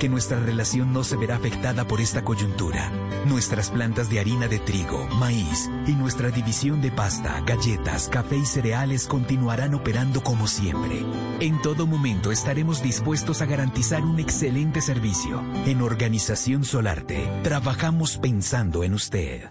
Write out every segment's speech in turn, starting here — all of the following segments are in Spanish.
que nuestra relación no se verá afectada por esta coyuntura. Nuestras plantas de harina de trigo, maíz y nuestra división de pasta, galletas, café y cereales continuarán operando como siempre. En todo momento estaremos dispuestos a garantizar un excelente servicio. En Organización Solarte, trabajamos pensando en usted.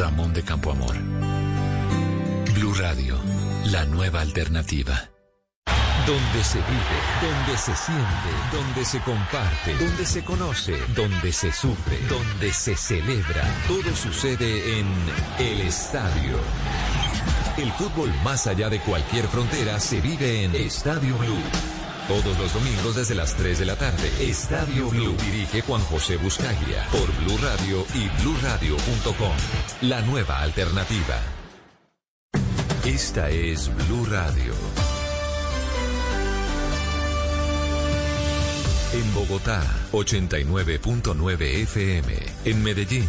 Ramón de Campoamor. Blue Radio, la nueva alternativa. Donde se vive, donde se siente, donde se comparte, donde se conoce, donde se sufre, donde se celebra. Todo sucede en El Estadio. El fútbol más allá de cualquier frontera se vive en Estadio Blue. Todos los domingos desde las 3 de la tarde. Estadio Blue dirige Juan José Buscaglia por Blue Radio y bluradio.com. La nueva alternativa. Esta es Blue Radio. En Bogotá, 89.9 FM. En Medellín,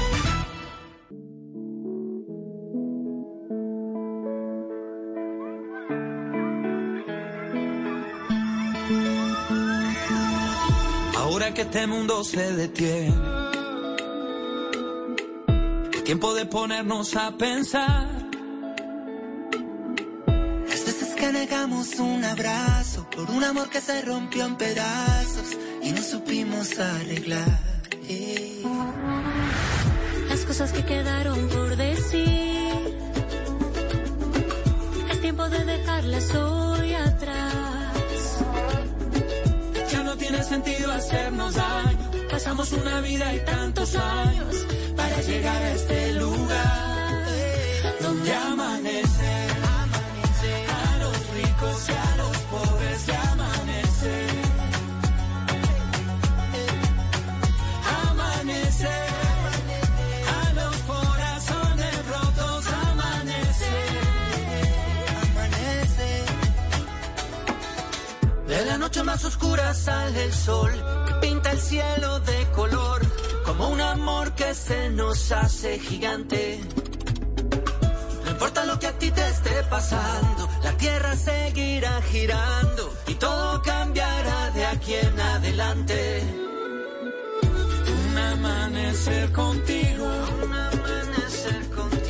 Que este mundo se detiene, es tiempo de ponernos a pensar. Las veces que negamos un abrazo por un amor que se rompió en pedazos y no supimos arreglar. Las cosas que quedaron por decir, es tiempo de dejarlas hoy atrás. Tiene sentido hacernos daño. Pasamos una vida y tantos años para llegar a este lugar donde amanece. Más oscura sale el sol que pinta el cielo de color como un amor que se nos hace gigante. No importa lo que a ti te esté pasando, la tierra seguirá girando y todo cambiará de aquí en adelante. Un amanecer contigo.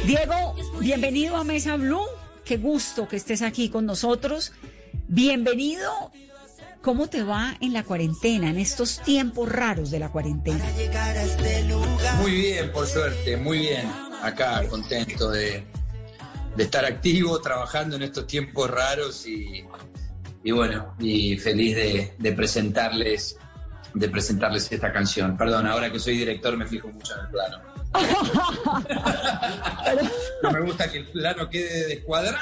Diego, bienvenido a Mesa Blue. qué gusto que estés aquí con nosotros. Bienvenido. ¿Cómo te va en la cuarentena, en estos tiempos raros de la cuarentena? Muy bien, por suerte, muy bien. Acá contento de, estar activo, trabajando en estos tiempos raros y, bueno, y feliz de, presentarles de presentarles esta canción. Perdón, ahora que soy director me fijo mucho en el plano. No me gusta que el plano quede descuadrado.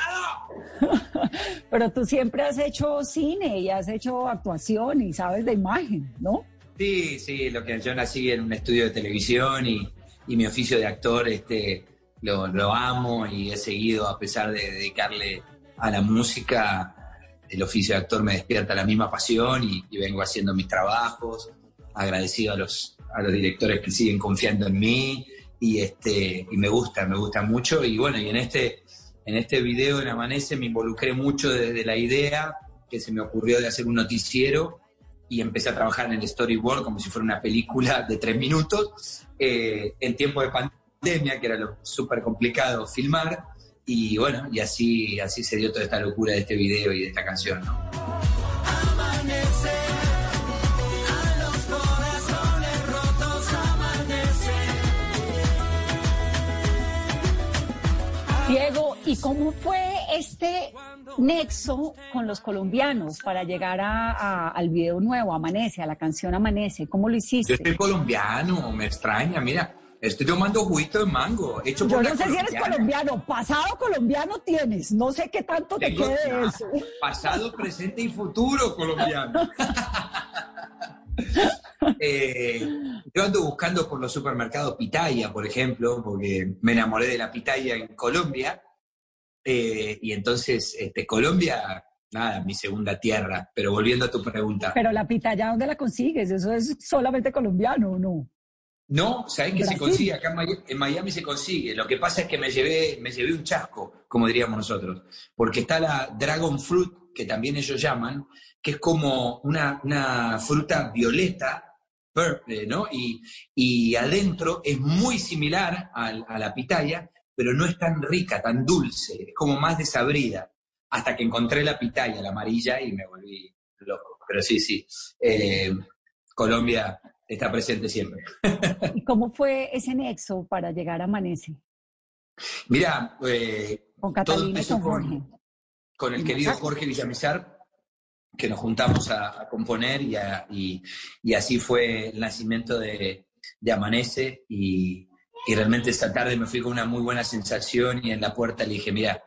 Pero tú siempre has hecho cine y has hecho actuación y sabes de imagen, ¿no? Sí, sí, lo que yo nací en un estudio de televisión y, mi oficio de actor este, lo, amo y he seguido, a pesar de dedicarle a la música, el oficio de actor me despierta la misma pasión y, y vengo haciendo mis trabajos, agradecido a los, a los directores que siguen confiando en mí y, este, y me gusta, me gusta mucho. Y bueno, y en este, en este video en Amanece me involucré mucho desde la idea que se me ocurrió de hacer un noticiero y empecé a trabajar en el storyboard como si fuera una película de tres minutos eh, en tiempo de pandemia, que era lo súper complicado filmar. Y bueno, y así, así se dio toda esta locura de este video y de esta canción. Diego, ¿y cómo fue este nexo con los colombianos para llegar al video nuevo, Amanece, a la canción Amanece? ¿Cómo lo hiciste? Yo soy colombiano, me extraña, mira. Estoy tomando juguito de mango. Hecho Yo no sé si eres colombiano. Pasado colombiano tienes. No sé qué tanto te quede eso. Pasado, presente y futuro colombiano. Eh, yo ando buscando por los supermercados pitaya, por ejemplo, porque me enamoré de la pitaya en Colombia. Eh, y entonces, este, Colombia, nada, mi segunda tierra. Pero volviendo a tu pregunta. Pero la pitaya, ¿dónde la consigues? ¿Eso es solamente colombiano o no? No, ¿sabes que se consigue? Acá en Miami, se consigue. Lo que pasa es que me llevé, me llevé un chasco, como diríamos nosotros. Porque está la Dragon Fruit, que también ellos llaman, que es como una, una fruta violeta ¿no? Y, adentro es muy similar a, la pitaya, pero no es tan rica, tan dulce, es como más desabrida, hasta que encontré la pitaya, la amarilla, y me volví loco. Pero sí, sí, eh, Colombia está presente siempre. ¿Y cómo fue ese nexo para llegar a Amanece? Mira, eh, con Catalina y con Jorge. Con, el querido Jorge Villamizar, que nos juntamos a, componer y, así fue el nacimiento de, de Amanece y, realmente esta tarde me fui con una muy buena sensación y en la puerta le dije, mira,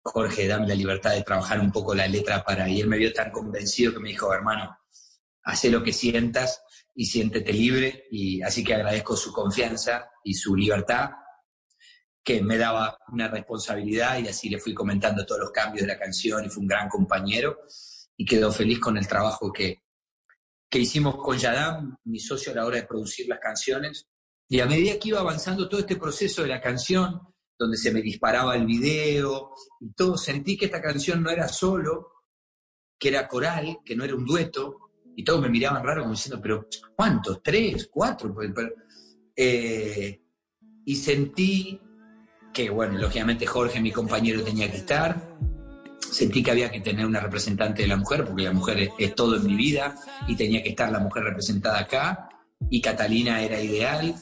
Jorge, dame la libertad de trabajar un poco la letra para... Y él me vio tan convencido que me dijo, hermano, hace lo que sientas y siéntete libre y así que agradezco su confianza y su libertad que me daba una responsabilidad y así le fui comentando todos los cambios de la canción y fue un gran compañero y quedó feliz con el trabajo que, que hicimos con Yadam, mi socio a la hora de producir las canciones. Y a medida que iba avanzando todo este proceso de la canción, donde se me disparaba el video y todo, sentí que esta canción no era solo, que era coral, que no era un dueto, y todos me miraban raro como diciendo, pero ¿cuántos? ¿Tres? ¿Cuatro? Eh, y sentí que, bueno, lógicamente Jorge, mi compañero, tenía que estar, sentí que había que tener una representante de la mujer, porque la mujer es, todo en mi vida y tenía que estar la mujer representada acá. Y Catalina era ideal.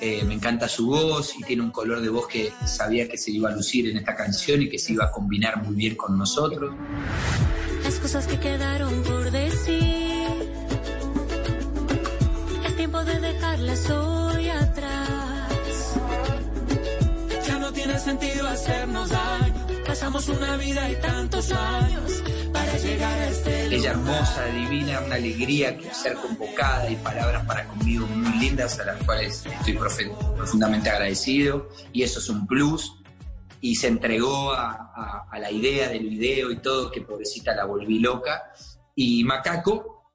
Eh, me encanta su voz y tiene un color de voz que sabía que se iba a lucir en esta canción y que se iba a combinar muy bien con nosotros. Las cosas que quedaron por decir, el tiempo de dejarlas hoy atrás. Ya no tiene sentido hacernos daño Pasamos una vida y tantos años para llegar a este Ella hermosa, divina, una alegría que ser convocada y palabras para conmigo muy lindas a las cuales estoy profundamente agradecido. Y eso es un plus. Y se entregó a, a, la idea del video y todo, que pobrecita la volví loca. Y Macaco,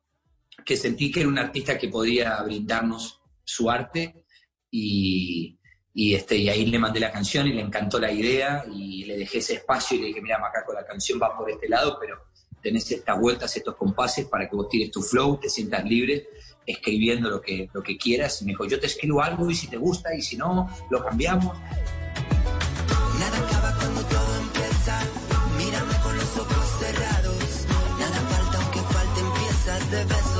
que sentí que era un artista que podía brindarnos su arte. Y, y, este, y ahí le mandé la canción y le encantó la idea y le dejé ese espacio y le dije, mira Macaco, la canción va por este lado, pero tenés estas vueltas, estos compases para que vos tires tu flow, te sientas libre escribiendo lo que, lo que quieras. Y me dijo, yo te escribo algo y si te gusta y si no, lo cambiamos. Nada acaba cuando todo empieza, mírame con los ojos cerrados, nada falta aunque falten de.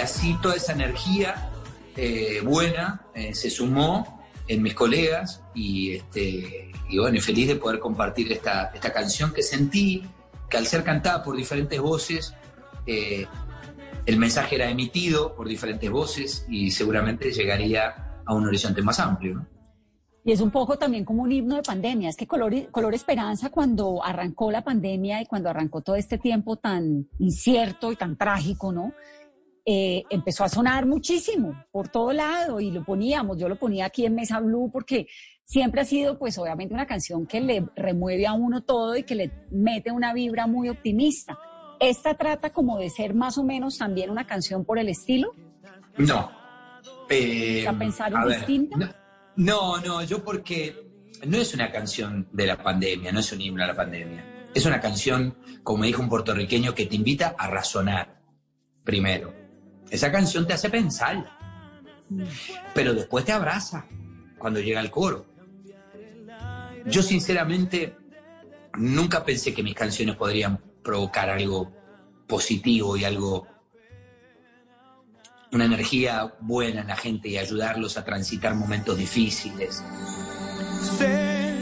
Así toda esa energía eh, buena eh, se sumó en mis colegas y, este, y bueno, feliz de poder compartir esta, esta canción que sentí que al ser cantada por diferentes voces, eh, el mensaje era emitido por diferentes voces y seguramente llegaría a un horizonte más amplio. Y es un poco también como un himno de pandemia. Es que Color, Color Esperanza, cuando arrancó la pandemia y cuando arrancó todo este tiempo tan incierto y tan trágico, ¿no? Eh, empezó a sonar muchísimo por todo lado y lo poníamos. Yo lo ponía aquí en Mesa Blue porque siempre ha sido, pues obviamente, una canción que le remueve a uno todo y que le mete una vibra muy optimista. ¿Esta trata como de ser más o menos también una canción por el estilo? No. Eh, ¿A pensar en distinta? No, no, yo porque no es una canción de la pandemia, no es un himno a la pandemia. Es una canción, como dijo un puertorriqueño, que te invita a razonar primero. Esa canción te hace pensar, pero después te abraza cuando llega el coro. Yo sinceramente nunca pensé que mis canciones podrían provocar algo positivo y algo, una energía buena en la gente y ayudarlos a transitar momentos difíciles. Sé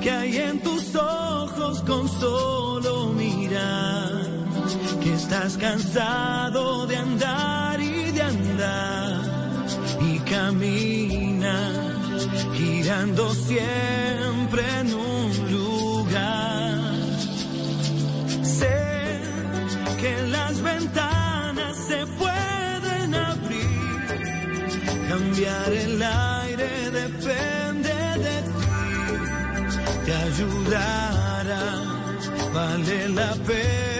que hay en tus ojos con solo mirar, que estás cansado de andar y caminar girando siempre en un lugar. Sé que las ventanas se pueden abrir, cambiar el aire depende de ti, te ayudará, vale la pena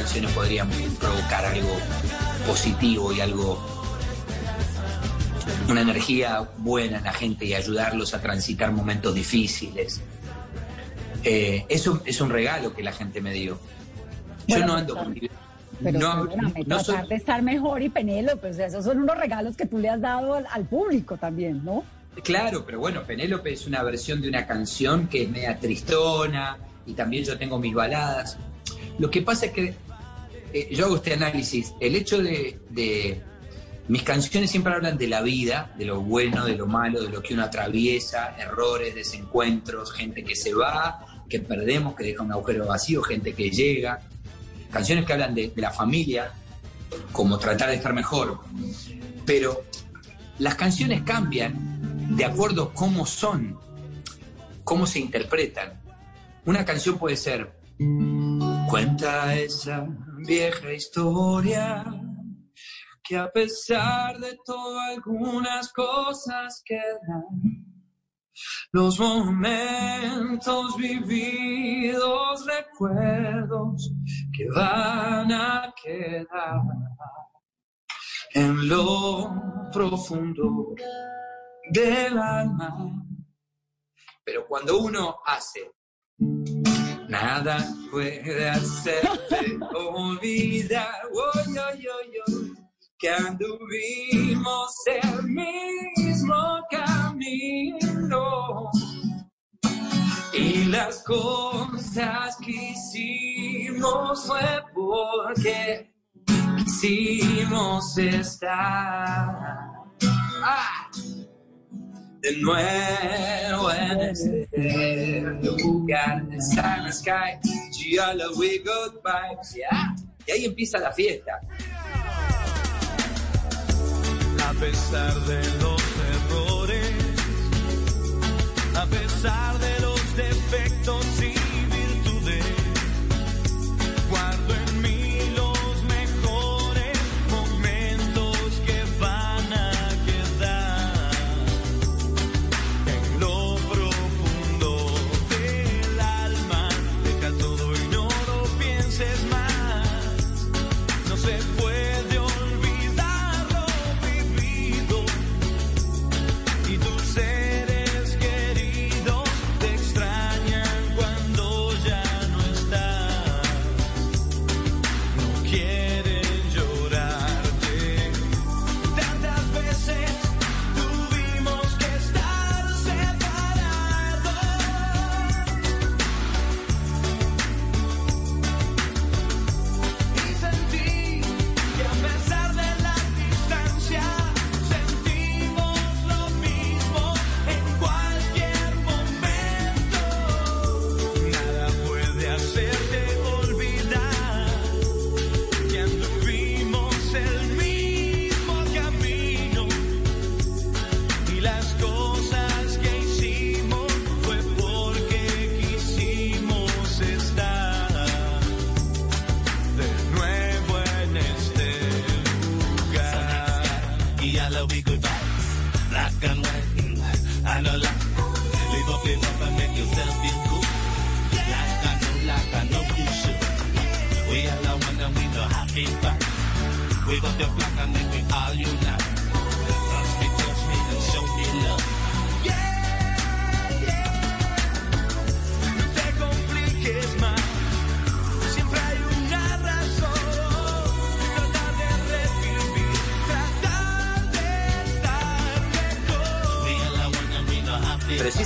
canciones podrían provocar algo positivo y algo, una energía buena en la gente y ayudarlos a transitar momentos difíciles. Eh, es, un, es un regalo que la gente me dio. Yo no ando con... Pero no, tratar de estar mejor y Penélope, pues esos son unos regalos que tú le has dado al, al, público también, ¿no? Claro, pero bueno, Penélope es una versión de una canción que es media tristona y también yo tengo mis baladas. Lo que pasa es que eh, yo hago este análisis. El hecho de, Mis canciones siempre hablan de la vida, de lo bueno, de lo malo, de lo que uno atraviesa, errores, desencuentros, gente que se va, que perdemos, que deja un agujero vacío, gente que llega. Canciones que hablan de, la familia, como tratar de estar mejor. Pero las canciones cambian de acuerdo a cómo son, cómo se interpretan. Una canción puede ser Cuenta esa vieja historia que a pesar de todo algunas cosas quedan. Los momentos vividos, recuerdos que van a quedar en lo profundo del alma. Pero cuando uno hace Nada puede hacerte olvidar. Oh, que anduvimos el mismo camino. Y las cosas que hicimos fue porque quisimos estar. Ah, de nuevo en este lugar de Sun Sky. Giallo, we goodbye. Yeah. Y ahí empieza la fiesta. A pesar de los errores, a pesar de los defectos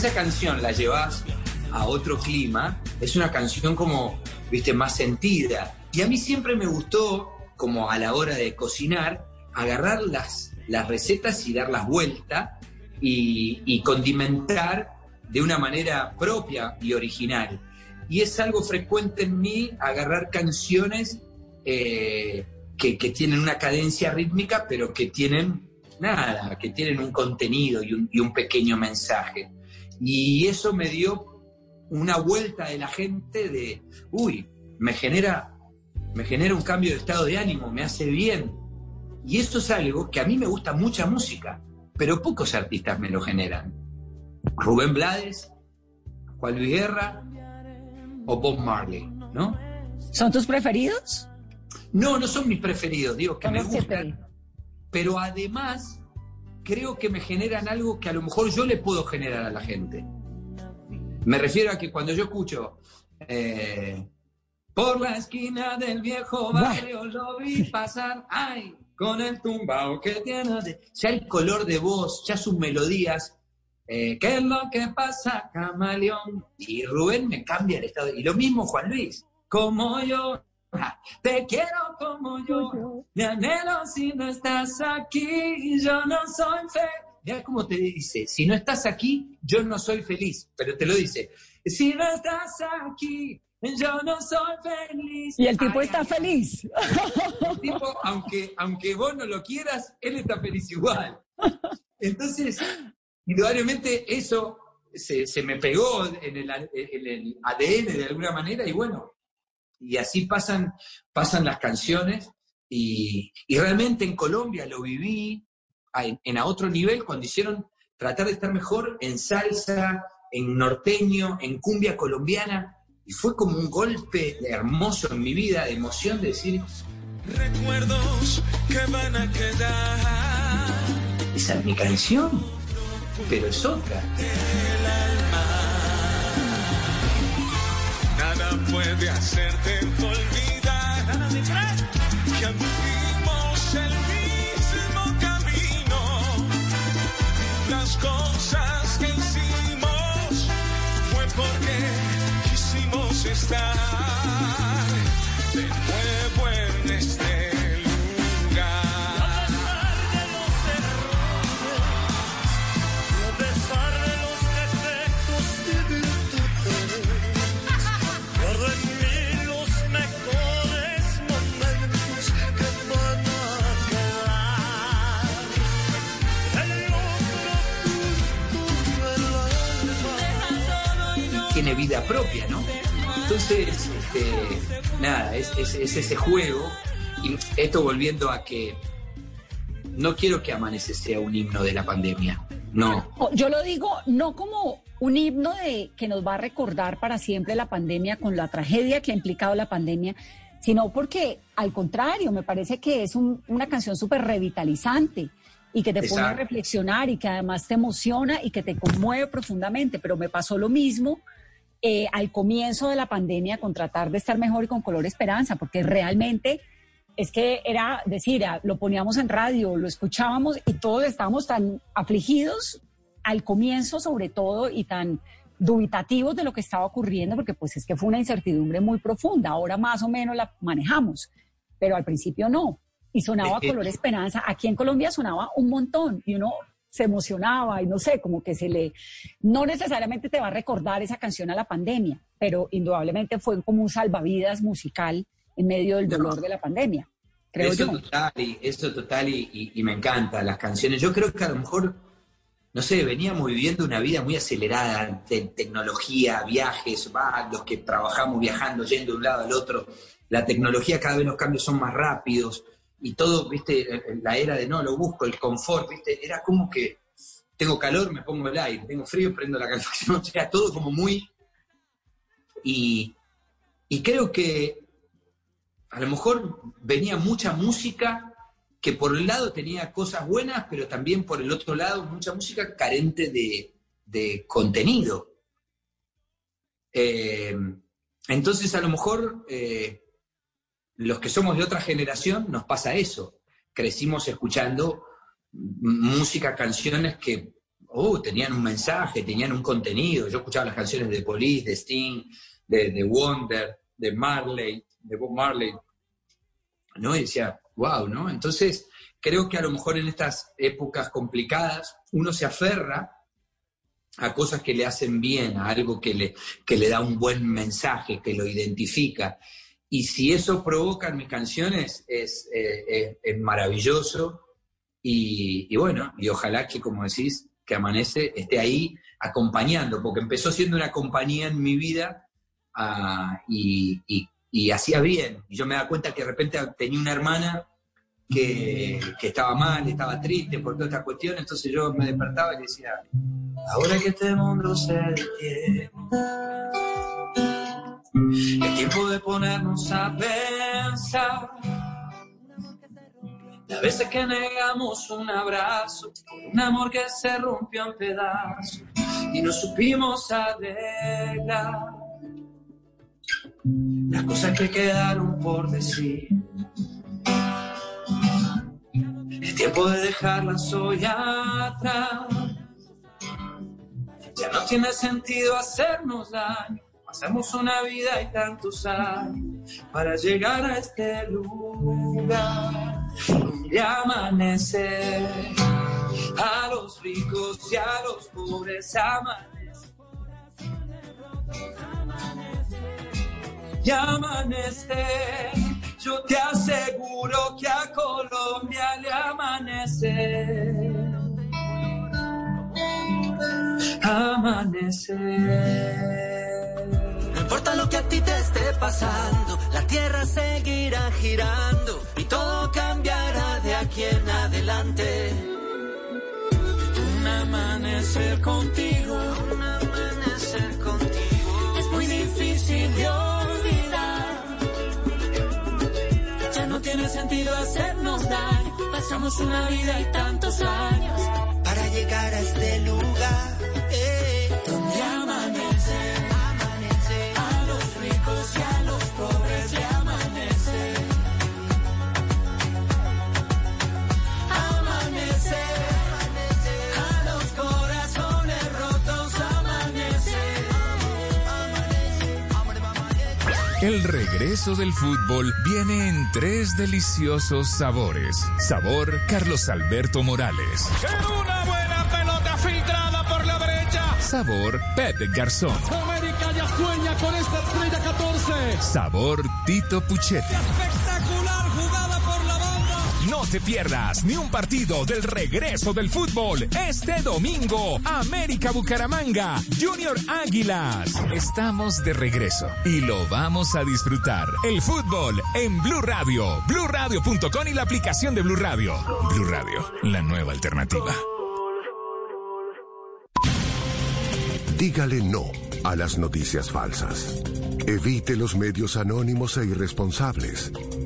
y la llevas a otro clima, es una canción como, viste, más sentida. Y a mí siempre me gustó, como a la hora de cocinar, agarrar las, las recetas y darlas vuelta y, condimentar de una manera propia y original. Y es algo frecuente en mí agarrar canciones eh, que, tienen una cadencia rítmica, pero que tienen nada, que tienen un contenido y un, y un pequeño mensaje. Y eso me dio una vuelta de la gente de, uy, me genera, me genera un cambio de estado de ánimo, me hace bien. Y eso es algo que a mí me gusta mucha música, pero pocos artistas me lo generan. Rubén Blades, Juan Luis Guerra o Bob Marley, ¿no? ¿Son tus preferidos? No, no son mis preferidos, digo que me gustan. Pero además creo que me generan algo que a lo mejor yo le puedo generar a la gente. Me refiero a que cuando yo escucho eh, por la esquina del viejo barrio lo vi pasar, ay, con el tumbao que tiene, ya el color de voz, ya sus melodías, eh, ¿qué es lo que pasa, camaleón? Y Rubén me cambia el estado. Y lo mismo Juan Luis, como yo, te quiero como yo, me anhelo si no estás aquí, yo no soy feliz. Mira cómo te dice, si no estás aquí, yo no soy feliz, pero te lo dice, si no estás aquí, yo no soy feliz. Y el tipo está feliz. El tipo, aunque, aunque vos no lo quieras, él está feliz igual. Entonces, indudablemente eso se, me pegó en el, en el ADN de alguna manera y bueno, y así pasan, pasan las canciones y, realmente en Colombia lo viví en, a otro nivel cuando hicieron tratar de estar mejor en salsa, en norteño, en cumbia colombiana y fue como un golpe hermoso en mi vida, de emoción de decir... Recuerdos que van a quedar. Esa es mi canción, pero es otra. Puede hacerte olvidar que anduvimos el mismo camino. Las cosas que hicimos fue porque quisimos estar. Propia, ¿no? Entonces, este, nada, es, ese juego. Y esto volviendo a que no quiero que Amanece sea un himno de la pandemia. No. Yo lo digo no como un himno de que nos va a recordar para siempre la pandemia con la tragedia que ha implicado la pandemia, sino porque al contrario, me parece que es una canción súper revitalizante y que te pone a reflexionar y que además te emociona y que te conmueve profundamente. Pero me pasó lo mismo eh, al comienzo de la pandemia con tratar de estar mejor y con color esperanza, porque realmente es que era decir, lo poníamos en radio, lo escuchábamos y todos estábamos tan afligidos al comienzo sobre todo y tan dubitativos de lo que estaba ocurriendo, porque pues es que fue una incertidumbre muy profunda, ahora más o menos la manejamos, pero al principio no. Y sonaba color esperanza, aquí en Colombia sonaba un montón y uno se emocionaba y no sé, como que se le, no necesariamente te va a recordar esa canción a la pandemia, pero indudablemente fue como un salvavidas musical en medio del dolor de la pandemia. Creo eso yo. total, y, eso total y, y, me encanta las canciones. Yo creo que a lo mejor, no sé, veníamos viviendo una vida muy acelerada de tecnología, viajes, va, los que trabajamos viajando, yendo de un lado al otro. La tecnología cada vez los cambios son más rápidos y todo, viste, la era de no, lo busco, el confort, viste, era como que tengo calor, me pongo el aire, tengo frío, prendo la calefacción, o sea, todo como muy... Y, y creo que a lo mejor venía mucha música que por un lado tenía cosas buenas, pero también por el otro lado mucha música carente de, de contenido. Eh, entonces a lo mejor eh, los que somos de otra generación nos pasa eso. Crecimos escuchando música, canciones que oh, tenían un mensaje, tenían un contenido. Yo escuchaba las canciones de Police, de Sting, de, Wonder, de Marley, de Bob Marley, ¿no? Y decía, wow, ¿no? Entonces, creo que a lo mejor en estas épocas complicadas uno se aferra a cosas que le hacen bien, a algo que le, que le da un buen mensaje, que lo identifica. Y si eso provoca en mis canciones, es, eh, maravilloso. Y, bueno, y ojalá que, como decís, que Amanece esté ahí acompañando, porque empezó siendo una compañía en mi vida ah, y, hacía bien. Y yo me daba cuenta que de repente tenía una hermana que, estaba mal, estaba triste por toda esta cuestión, entonces yo me despertaba y decía, ahora que este mundo se detiene el tiempo de ponernos a pensar. Las veces que negamos un abrazo un amor que se rompió en pedazos y no supimos arreglar. Las cosas que quedaron por decir. El tiempo de dejarlas hoy atrás. Ya no tiene sentido hacernos daño Pasamos una vida y tantos años para llegar a este lugar donde amanece. A los ricos y a los pobres amanece. Y amanece. Yo te aseguro que a Colombia le amanece. Amanece importa lo que a ti te esté pasando, la tierra seguirá girando y todo cambiará de aquí en adelante. Un amanecer contigo, un amanecer contigo es muy difícil de olvidar. Ya no tiene sentido hacernos daño, pasamos una vida y tantos años para llegar a este lugar. Eh, donde amanece. El regreso del fútbol viene en tres deliciosos sabores. Sabor Carlos Alberto Morales. una buena pelota filtrada por la derecha. Sabor Pepe Garzón. América ya sueña con esta estrella 14. Sabor Tito Puchetti. No te pierdas ni un partido del regreso del fútbol este domingo. América Bucaramanga, Junior Águilas. Estamos de regreso y lo vamos a disfrutar. El fútbol en Blue Radio, BlueRadio.com y la aplicación de Blue Radio. Blue Radio, la nueva alternativa. Dígale no a las noticias falsas. Evite los medios anónimos e irresponsables.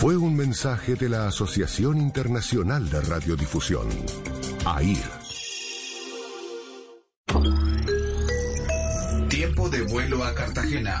Fue un mensaje de la Asociación Internacional de Radiodifusión, AIR. Tiempo de vuelo a Cartagena.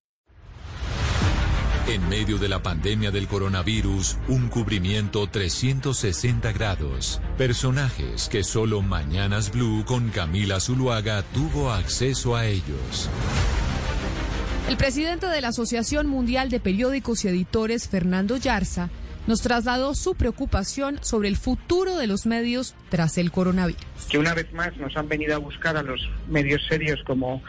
En medio de la pandemia del coronavirus, un cubrimiento 360 grados. Personajes que solo Mañanas Blue con Camila Zuluaga tuvo acceso a ellos. El presidente de la Asociación Mundial de Periódicos y Editores, Fernando Yarza, nos trasladó su preocupación sobre el futuro de los medios tras el coronavirus. Que una vez más nos han venido a buscar a los medios serios como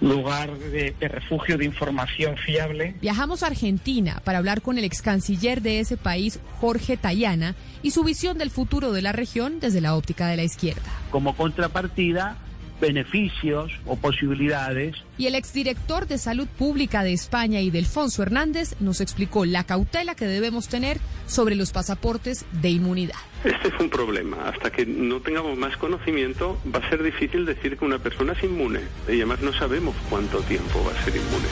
lugar de, de, refugio de información fiable. Viajamos a Argentina para hablar con el ex canciller de ese país, Jorge Tayana, y su visión del futuro de la región desde la óptica de la izquierda. Como contrapartida, beneficios o posibilidades. Y el exdirector de Salud Pública de España, Idelfonso Hernández, nos explicó la cautela que debemos tener sobre los pasaportes de inmunidad. Este es un problema. Hasta que no tengamos más conocimiento, va a ser difícil decir que una persona es inmune. Y además no sabemos cuánto tiempo va a ser inmune.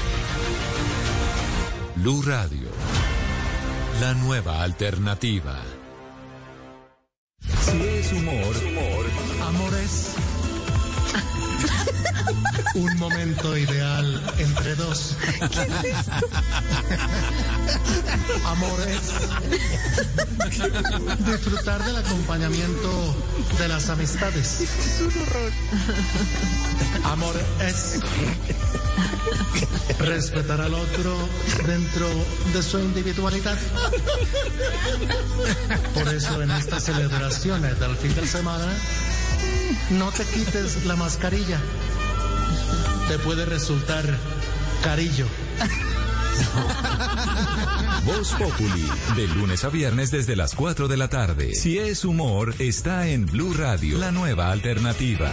Blue Radio. La nueva alternativa. Si es humor, humor. amor es. Un momento ideal entre dos. ¿Qué es? Amor es disfrutar del acompañamiento de las amistades. Es un horror. Amor es respetar al otro dentro de su individualidad. Por eso en estas celebraciones del fin de semana, no te quites la mascarilla. Te puede resultar carillo. Voz Populi, de lunes a viernes desde las 4 de la tarde. Si es humor, está en Blue Radio, la nueva alternativa.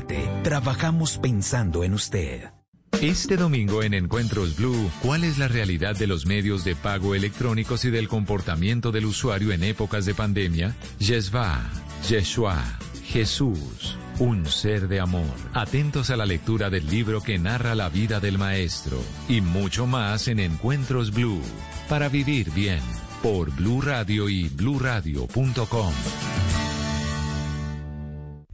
Trabajamos pensando en usted. Este domingo en Encuentros Blue, ¿cuál es la realidad de los medios de pago electrónicos y del comportamiento del usuario en épocas de pandemia? Yeshua, Yeshua, Jesús, un ser de amor. Atentos a la lectura del libro que narra la vida del Maestro y mucho más en Encuentros Blue, para vivir bien, por Blue Radio y bluradio.com.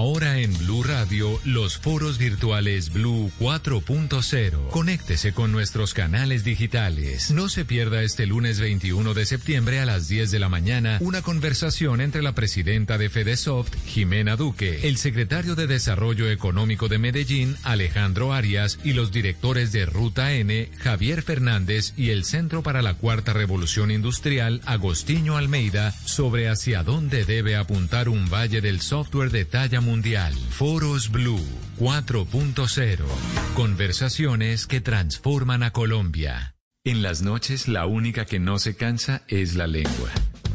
Ahora en Blue Radio, los foros virtuales Blue 4.0. Conéctese con nuestros canales digitales. No se pierda este lunes 21 de septiembre a las 10 de la mañana una conversación entre la presidenta de Fedesoft, Jimena Duque, el secretario de Desarrollo Económico de Medellín, Alejandro Arias, y los directores de Ruta N, Javier Fernández, y el Centro para la Cuarta Revolución Industrial, Agostinho Almeida, sobre hacia dónde debe apuntar un valle del software de talla mundial. Foros Blue 4.0. Conversaciones que transforman a Colombia. En las noches la única que no se cansa es la lengua.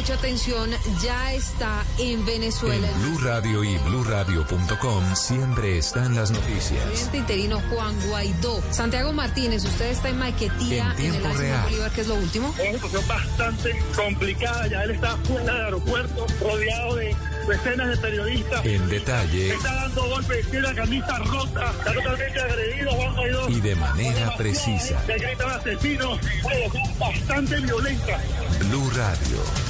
Mucha atención, ya está en Venezuela. En Blue Radio y BlueRadio.com siempre están las noticias. presidente interino Juan Guaidó. Santiago Martínez, usted está en Maquetía, En en, el real. Bolívar, ¿qué es lo último? Es una situación bastante complicada. Ya él está fuera del aeropuerto, rodeado de decenas de periodistas. En detalle Está dando golpes, tiene la camisa rota, está totalmente agredido Juan Guaidó. y de manera precisa. Le gritan asesinos, bastante violenta. Blue Radio.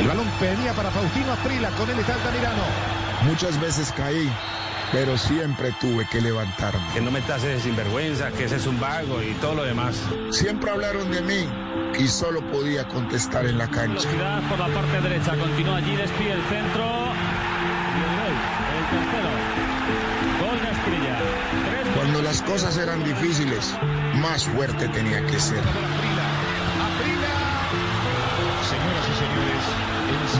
El balón venía para Faustino Aprila. Con él está Altamirano. Muchas veces caí, pero siempre tuve que levantarme. Que no me tases de sinvergüenza, que ese es un vago y todo lo demás. Siempre hablaron de mí y solo podía contestar en la cancha. Velocidad por la parte derecha, continúa allí, despide el centro. Y el gol, el tercero. Gol de. Tres Cuando las cosas eran difíciles, más fuerte tenía que ser.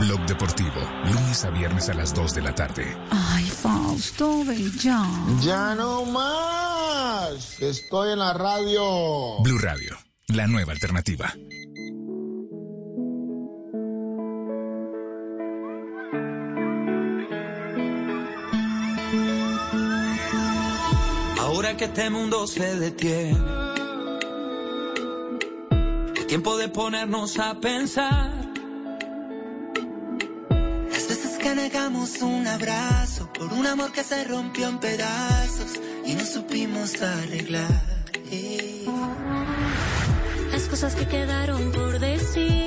Blog Deportivo, lunes a viernes a las 2 de la tarde. Ay, Fausto, ven ya. Ya no más. Estoy en la radio. Blue Radio, la nueva alternativa. Ahora que este mundo se detiene, es tiempo de ponernos a pensar. Que negamos un abrazo por un amor que se rompió en pedazos y no supimos arreglar. Eh. Las cosas que quedaron por decir.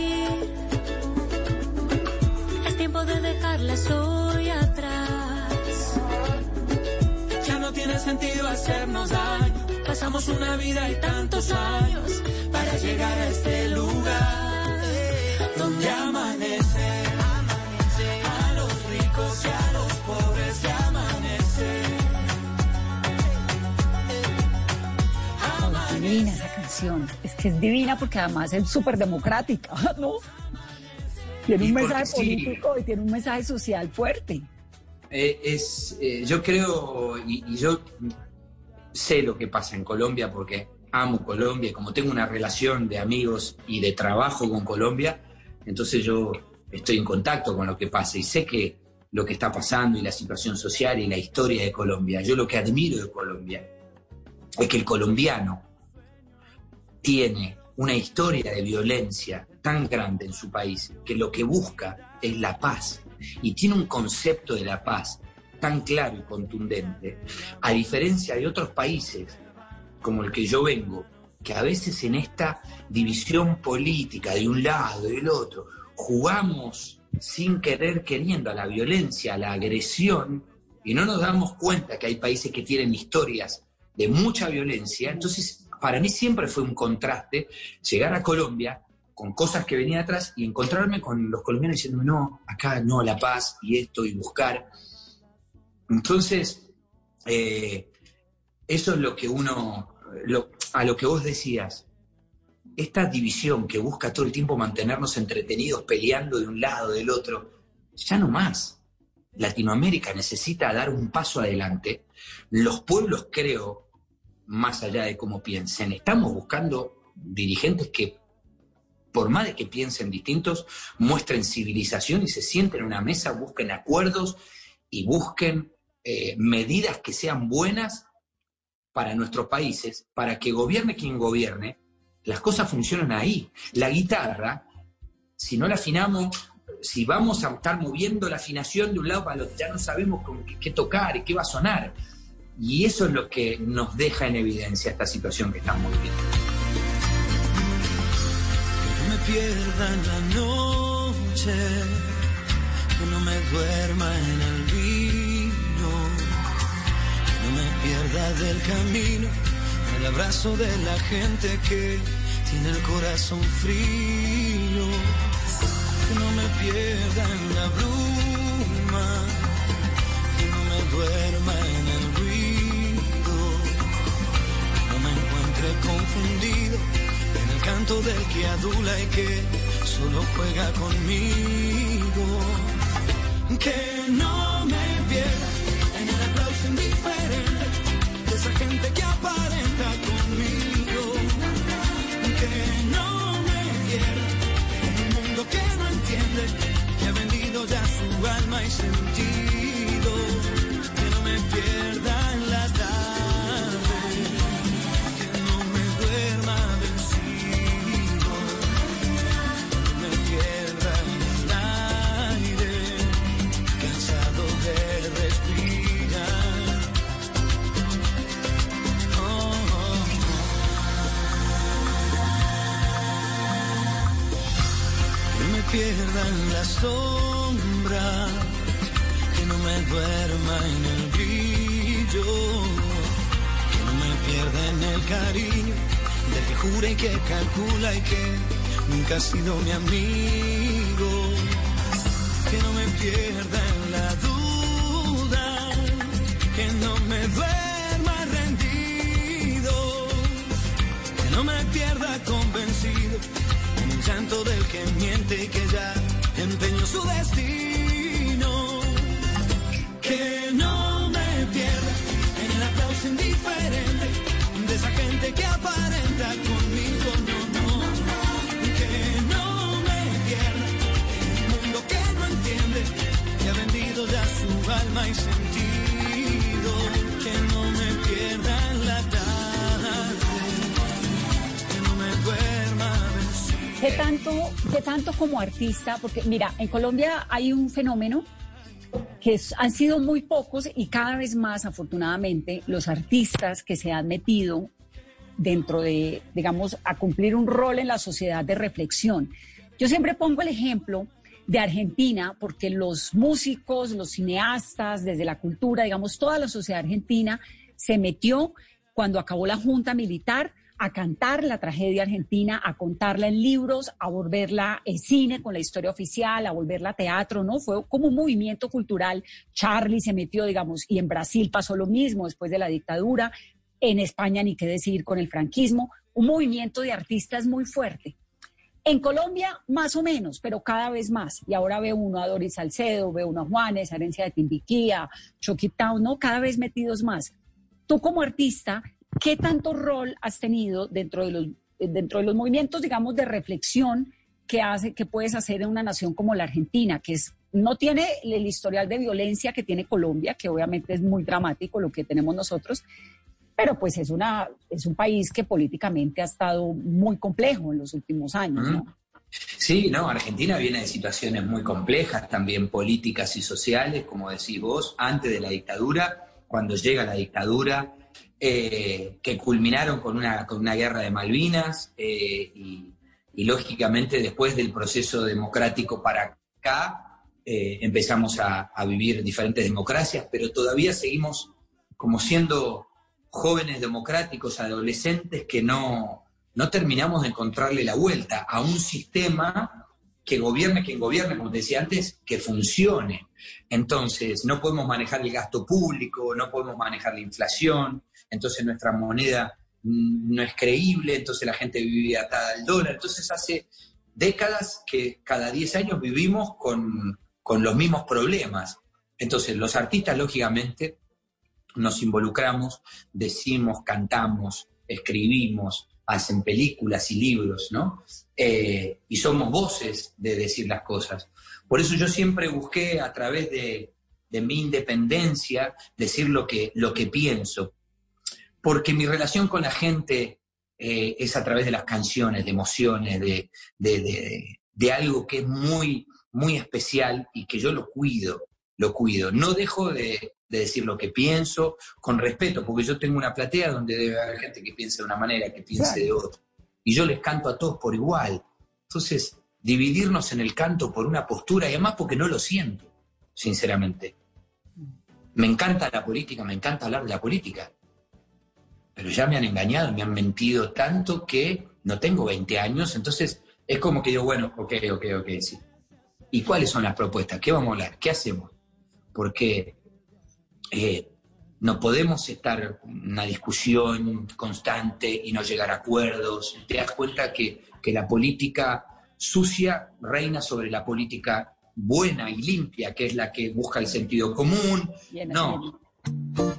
dejarlas hoy atrás. Ya no tiene sentido hacernos daño. Pasamos una vida y tantos años para llegar a este lugar donde amanece. Divina esa canción. Es que es divina porque además es súper democrática, ¿no? Tiene un mensaje sí. político y tiene un mensaje social fuerte. Eh, es, eh, yo creo, y, y yo sé lo que pasa en Colombia porque amo Colombia, y como tengo una relación de amigos y de trabajo con Colombia, entonces yo estoy en contacto con lo que pasa y sé que lo que está pasando y la situación social y la historia de Colombia. Yo lo que admiro de Colombia es que el colombiano tiene una historia de violencia tan grande en su país que lo que busca es la paz y tiene un concepto de la paz tan claro y contundente, a diferencia de otros países como el que yo vengo, que a veces en esta división política de un lado y del otro, jugamos sin querer queriendo a la violencia, a la agresión, y no nos damos cuenta que hay países que tienen historias de mucha violencia. Entonces, para mí siempre fue un contraste llegar a Colombia con cosas que venían atrás y encontrarme con los colombianos diciendo, no, acá no, la paz y esto y buscar. Entonces, eh, eso es lo que uno, a lo que vos decías, esta división que busca todo el tiempo mantenernos entretenidos peleando de un lado, del otro, ya no más. Latinoamérica necesita dar un paso adelante. Los pueblos, creo, más allá de cómo piensen, estamos buscando dirigentes que, por más de que piensen distintos, muestren civilización y se sienten en una mesa, busquen acuerdos y busquen eh, medidas que sean buenas para nuestros países, para que gobierne quien gobierne, las cosas funcionan ahí. La guitarra, si no la afinamos, si vamos a estar moviendo la afinación de un lado para el otro, ya no sabemos con qué, tocar y qué va a sonar. Y eso es lo que nos deja en evidencia esta situación que estamos viviendo. No me pierda en la noche, que no me duerma en el vino, que no me pierda del camino, el abrazo de la gente que tiene el corazón frío, que no me pierda en la bruma, que no me duerma en el ruido, que no me encuentre confundido en el canto del que adula y que solo juega conmigo. Que no esa gente que aparenta conmigo. Que no me en un mundo que no entiende, que ha vendido ya su alma y sentido. Que no me pierda pierda en la sombra, que no me duerma en el brillo, que no me pierda en el cariño del que jura y que calcula y que nunca ha sido mi amigo. Que no me pierda en la duda, que no me duerma rendido, que no me pierda convencido del que miente y que ya empeñó su destino. Que no me pierda en el aplauso indiferente de esa gente que aparenta conmigo, no, no. Que no me pierda en un mundo que no entiende, que ha vendido ya su alma y sentido. Que no me pierda en la ¿Qué tanto, ¿Qué tanto como artista? Porque mira, en Colombia hay un fenómeno que han sido muy pocos y cada vez más, afortunadamente, los artistas que se han metido dentro de, digamos, a cumplir un rol en la sociedad de reflexión. Yo siempre pongo el ejemplo de Argentina, porque los músicos, los cineastas, desde la cultura, digamos, toda la sociedad argentina se metió cuando acabó la junta militar a cantar la tragedia argentina, a contarla en libros, a volverla en cine con la historia oficial, a volverla a teatro, ¿no? Fue como un movimiento cultural. Charlie se metió, digamos, y en Brasil pasó lo mismo después de la dictadura, en España ni qué decir con el franquismo, un movimiento de artistas muy fuerte. En Colombia, más o menos, pero cada vez más. Y ahora ve uno a Doris Salcedo, ve uno a Juanes, Herencia de Timbiquía, Town, ¿no? Cada vez metidos más. Tú como artista, ¿qué tanto rol has tenido dentro de los, dentro de los movimientos, digamos, de reflexión que, hace, que puedes hacer en una nación como la Argentina, que es, no tiene el historial de violencia que tiene Colombia, que obviamente es muy dramático lo que tenemos nosotros, pero pues es, una, es un país que políticamente ha estado muy complejo en los últimos años, ¿no? Sí, no, Argentina viene de situaciones muy complejas, también políticas y sociales, como decís vos, antes de la dictadura, cuando llega la dictadura, eh, que culminaron con una, con una guerra de Malvinas eh, y, lógicamente después del proceso democrático para acá eh, empezamos a, a, vivir diferentes democracias, pero todavía seguimos como siendo jóvenes democráticos, adolescentes que no, no terminamos de encontrarle la vuelta a un sistema que gobierne quien gobierne, como te decía antes, que funcione. Entonces, no podemos manejar el gasto público, no podemos manejar la inflación, entonces nuestra moneda no es creíble, entonces la gente vive atada al dólar. Entonces, hace décadas que cada 10 años vivimos con, con los mismos problemas. Entonces, los artistas, lógicamente, nos involucramos, decimos, cantamos, escribimos, hacen películas y libros, ¿no? Eh, y somos voces de decir las cosas. Por eso yo siempre busqué a través de, de mi independencia decir lo que, lo que pienso, porque mi relación con la gente eh, es a través de las canciones, de emociones, de, de, de, de, algo que es muy, muy especial y que yo lo cuido, lo cuido. No dejo de, decir lo que pienso con respeto, porque yo tengo una platea donde debe haber gente que piense de una manera, que piense claro. de otra. Y yo les canto a todos por igual. Entonces, dividirnos en el canto por una postura, y además porque no lo siento, sinceramente. Me encanta la política, me encanta hablar de la política, pero ya me han engañado, me han mentido tanto que no tengo 20 años, entonces es como que digo, bueno, ok, ok, ok, sí. ¿Y cuáles son las propuestas? ¿Qué vamos a hablar? ¿Qué hacemos? Porque eh, no podemos estar en una discusión constante y no llegar a acuerdos. Te das cuenta que, que la política sucia reina sobre la política buena y limpia, que es la que busca el sentido común. Bien, no. No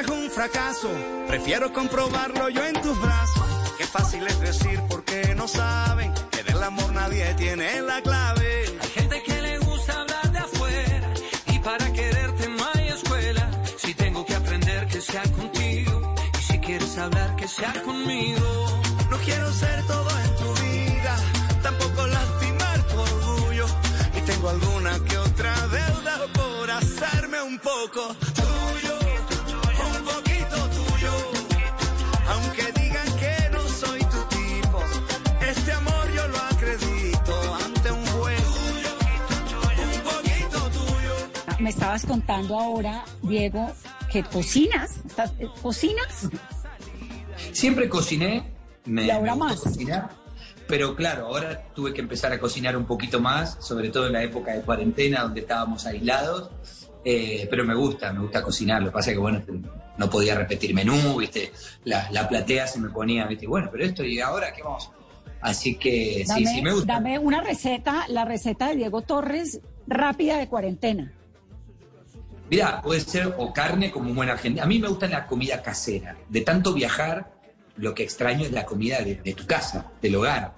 es un fracaso, prefiero comprobarlo yo en tus brazos. Qué fácil es decir porque no saben que del amor nadie tiene la clave. Hay gente que le gusta hablar de afuera y para quererte no hay escuela. Si tengo que aprender que sea contigo y si quieres hablar que sea conmigo. No quiero ser todo en tu vida, tampoco lastimar tu orgullo. Y tengo alguna que otra deuda por hacerme un poco estabas contando ahora, Diego, que cocinas. ¿Estás- eh, ¿Cocinas? Siempre cociné, me, Y ahora me más. cocinar, pero claro, ahora tuve que empezar a cocinar un poquito más, sobre todo en la época de cuarentena donde estábamos aislados, eh, pero me gusta, me gusta cocinar, lo que pasa es que bueno, no podía repetir menú, viste, la, la platea se me ponía, viste, bueno, pero esto y ahora qué vamos. Así que sí, Dame, sí me gusta. dame una receta, la receta de Diego Torres rápida de cuarentena. Mira, puede ser o carne como un buen argentino. A mí me gusta la comida casera. De tanto viajar, lo que extraño es la comida de, tu casa, del hogar.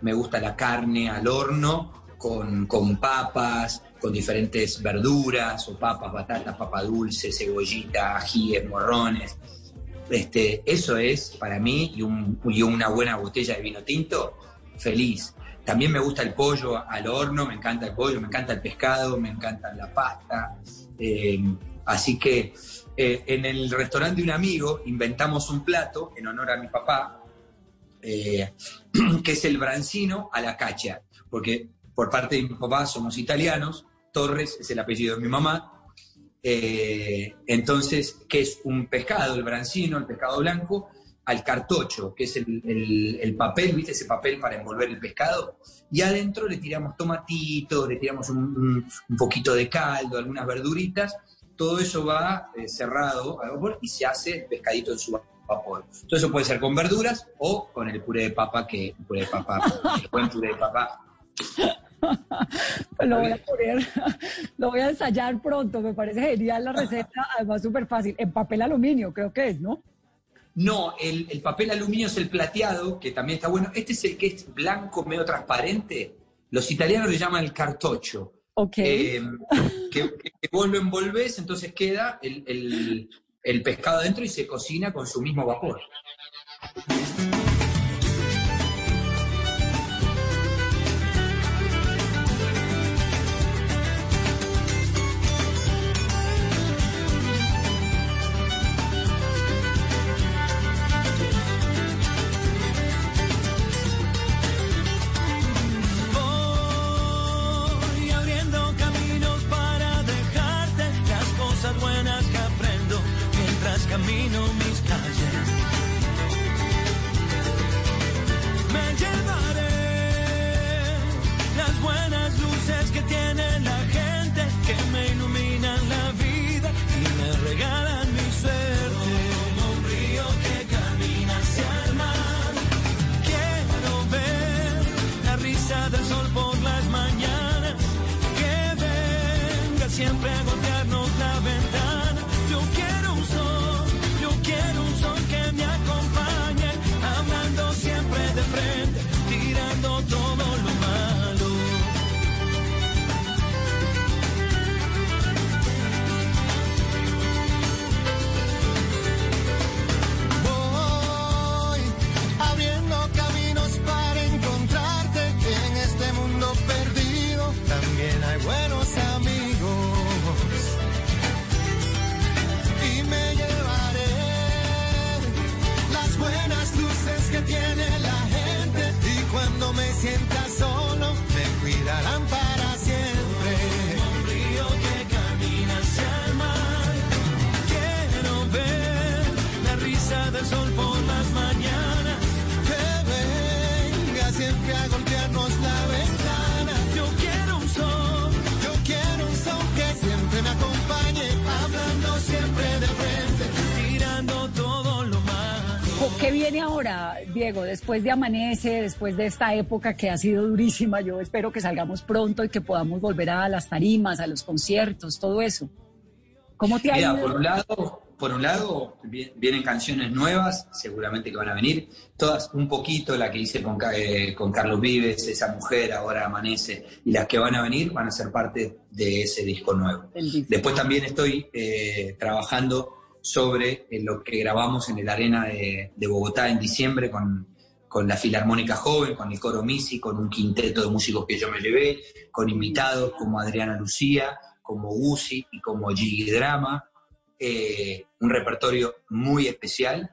Me gusta la carne al horno con, con papas, con diferentes verduras, o papas, batatas, papa dulce, cebollita, ajíes, morrones. Este, eso es para mí y una buena botella de vino tinto, feliz. También me gusta el pollo al horno, me encanta el pollo, me encanta el pescado, me encanta la pasta. Eh, así que eh, en el restaurante de un amigo inventamos un plato en honor a mi papá, eh, que es el brancino a la cacha, porque por parte de mi papá somos italianos, Torres es el apellido de mi mamá, entonces, que es un pescado, el brancino, el pescado blanco, al cartocho, que es el, el- el papel, ¿viste? Ese papel para envolver el pescado. Y adentro le tiramos tomatitos, le tiramos un, poquito de caldo, algunas verduritas. Todo eso va eh, cerrado al vapor y se hace el pescadito en su vapor. Todo eso puede ser con verduras o con el puré de papa, que puré de papa, buen papa. Pues lo voy a poner, lo voy a ensayar pronto, me parece genial la receta, además súper fácil, en papel aluminio creo que es, ¿no? No, el, el papel aluminio es el plateado, que también está bueno. Este es el que es blanco, medio transparente. Los italianos le llaman el cartocho. Ok. Eh, que, que- vos lo envolvés, entonces queda el, el- el pescado adentro y se cocina con su mismo vapor. brothers viene ahora, Diego? Después de Amanece, después de esta época que ha sido durísima, yo espero que salgamos pronto y que podamos volver a las tarimas, a los conciertos, todo eso. ¿Cómo te ha Mira, ido? por un lado, por un lado vi- vienen canciones nuevas, seguramente que van a venir, todas un poquito, la que hice con, eh, con Carlos Vives, esa mujer, ahora amanece, y las que van a venir van a ser parte de ese disco nuevo. Después también estoy eh, trabajando sobre eh, lo que grabamos en el Arena de, Bogotá en diciembre con, con la Filarmónica Joven, con el Coro Misi, con un quinteto de músicos que yo me llevé, con invitados como Adriana Lucía, como Uzi y como Gigi Drama, eh, un repertorio muy especial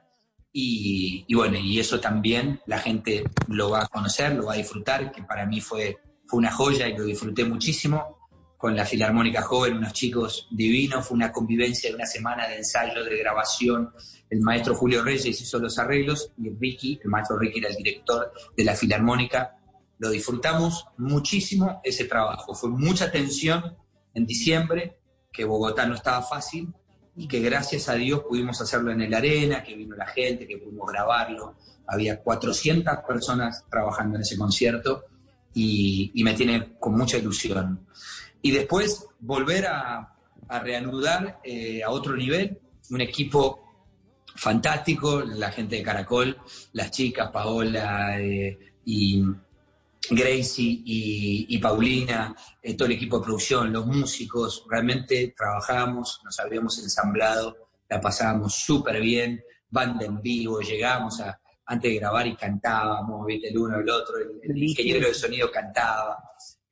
y, y bueno, y eso también la gente lo va a conocer, lo va a disfrutar, que para mí fue, fue una joya y lo disfruté muchísimo. Con la Filarmónica Joven, unos chicos divinos, fue una convivencia de una semana de ensayo, de grabación. El maestro Julio Reyes hizo los arreglos y Ricky, el maestro Ricky era el director de la Filarmónica. Lo disfrutamos muchísimo ese trabajo. Fue mucha tensión en diciembre, que Bogotá no estaba fácil y que gracias a Dios pudimos hacerlo en el arena, que vino la gente, que pudimos grabarlo. Había 400 personas trabajando en ese concierto y, y me tiene con mucha ilusión. Y después volver a, a reanudar eh, a otro nivel, un equipo fantástico, la gente de Caracol, las chicas, Paola eh, y Gracie y, y Paulina, eh, todo el equipo de producción, los músicos, realmente trabajamos, nos habíamos ensamblado, la pasábamos súper bien, banda en vivo, llegamos a, antes de grabar y cantábamos, ¿viste? el uno, el otro, el, el ingeniero de sonido cantaba.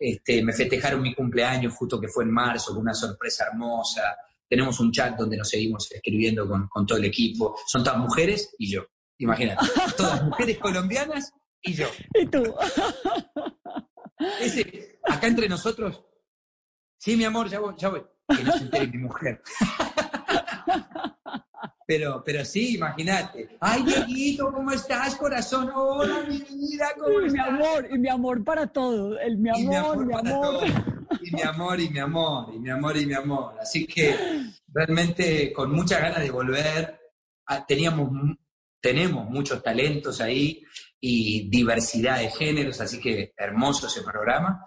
Este, me festejaron mi cumpleaños justo que fue en marzo, con una sorpresa hermosa. Tenemos un chat donde nos seguimos escribiendo con, con todo el equipo. Son todas mujeres y yo. Imagínate, todas mujeres colombianas y yo. ¿Y tú? Ese, acá entre nosotros, sí, mi amor, ya voy, ya voy. Que no se entere mi mujer. Pero, pero sí, imagínate. Ay, Dieguito, ¿cómo estás, corazón? Hola, mi vida, ¿cómo Y mi amor, y mi amor para todo. El mi Y mi amor, amor mi para amor. todos. Y mi amor, y mi amor, y mi amor, y mi amor. Así que realmente con muchas ganas de volver. Ah, Teníamos, tenemos muchos talentos ahí y diversidad de géneros, así que hermoso ese programa.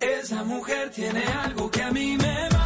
Esa mujer tiene algo que a mí me mata.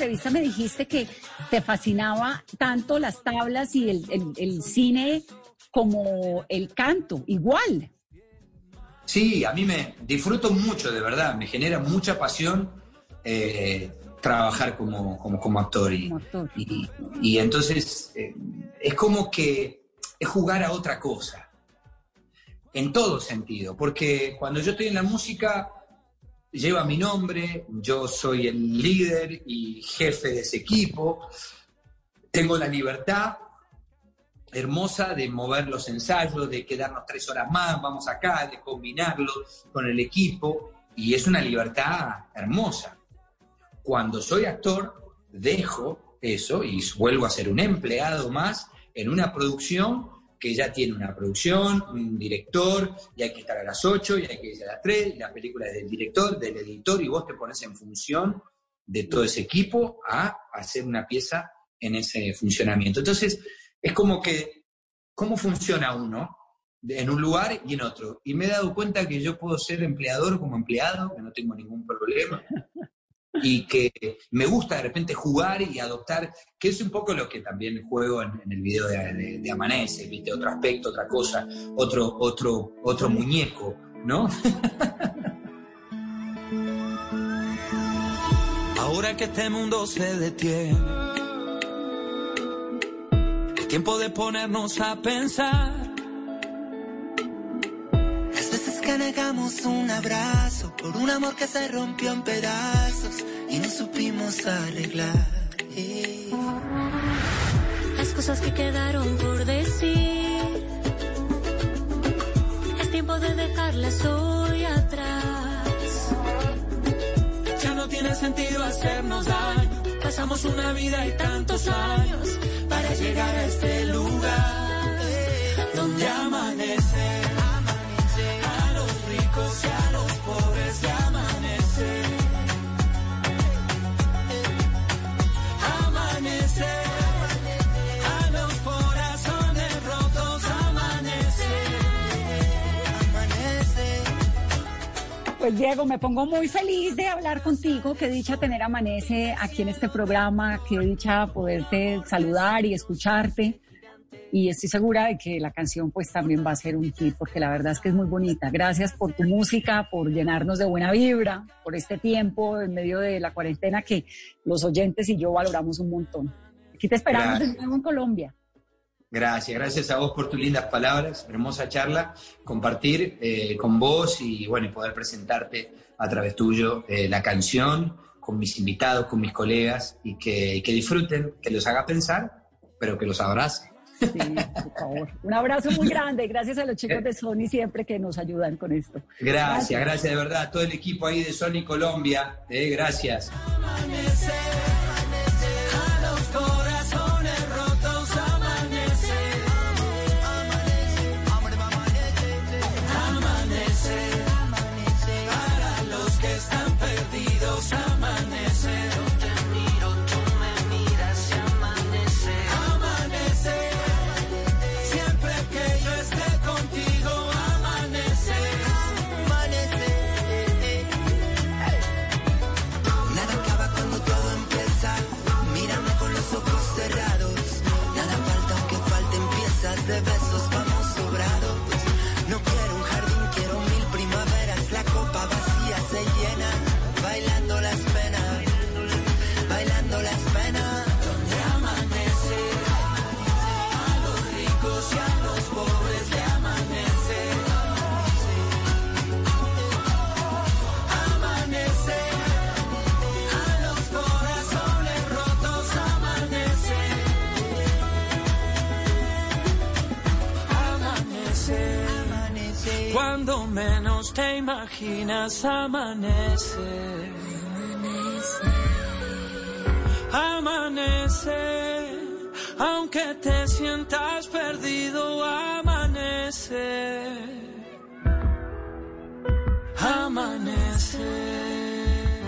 entrevista me dijiste que te fascinaba tanto las tablas y el, el- el cine como el canto, igual. Sí, a mí me disfruto mucho, de verdad, me genera mucha pasión eh, trabajar como, como, como actor. Y, y, y entonces eh, es como que es jugar a otra cosa, en todo sentido, porque cuando yo estoy en la música lleva mi nombre, yo soy el líder y jefe de ese equipo, tengo la libertad hermosa de mover los ensayos, de quedarnos tres horas más, vamos acá, de combinarlo con el equipo, y es una libertad hermosa. Cuando soy actor, dejo eso y vuelvo a ser un empleado más en una producción que ya tiene una producción, un director, y hay que estar a las 8, y hay que ir a las 3, y la película es del director, del editor, y vos te pones en función de todo ese equipo a hacer una pieza en ese funcionamiento. Entonces, es como que cómo funciona uno en un lugar y en otro. Y me he dado cuenta que yo puedo ser empleador como empleado, que no tengo ningún problema. Y que me gusta de repente jugar y adoptar, que es un poco lo que también juego en, el video de, de, de Amanece, ¿viste? Otro aspecto, otra cosa, otro, otro, otro muñeco, ¿no? Ahora que este mundo se detiene, es tiempo de ponernos a pensar. Las veces que negamos un abrazo por un amor que se rompió en pedazos y no supimos arreglar. Eh. Las cosas que quedaron por decir. Es tiempo de dejarlas hoy atrás. Ya no tiene sentido hacernos daño. Pasamos una vida y tantos años para llegar a este lugar donde amanece. A los ricos Pues Diego, me pongo muy feliz de hablar contigo. Qué dicha tener Amanece aquí en este programa. Qué dicha poderte saludar y escucharte. Y estoy segura de que la canción pues también va a ser un hit porque la verdad es que es muy bonita. Gracias por tu música, por llenarnos de buena vibra, por este tiempo en medio de la cuarentena que los oyentes y yo valoramos un montón. Aquí te esperamos de nuevo en Colombia. Gracias, gracias a vos por tus lindas palabras, hermosa charla, compartir eh, con vos y bueno, poder presentarte a través tuyo eh, la canción con mis invitados, con mis colegas y que, que disfruten, que los haga pensar, pero que los abrace. Sí, por favor. Un abrazo muy grande. Gracias a los chicos de Sony siempre que nos ayudan con esto. Gracias, gracias, de verdad a todo el equipo ahí de Sony Colombia, eh, gracias. Te imaginas amanece. Amanece. Aunque te sientas perdido, amanece. Amanece.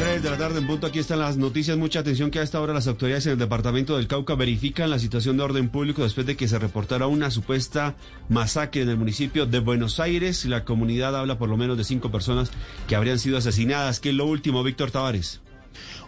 3 de la tarde en punto, aquí están las noticias. Mucha atención que a esta hora las autoridades en el departamento del Cauca verifican la situación de orden público después de que se reportara una supuesta masacre en el municipio de Buenos Aires. La comunidad habla por lo menos de cinco personas que habrían sido asesinadas. ¿Qué es lo último, Víctor Tavares?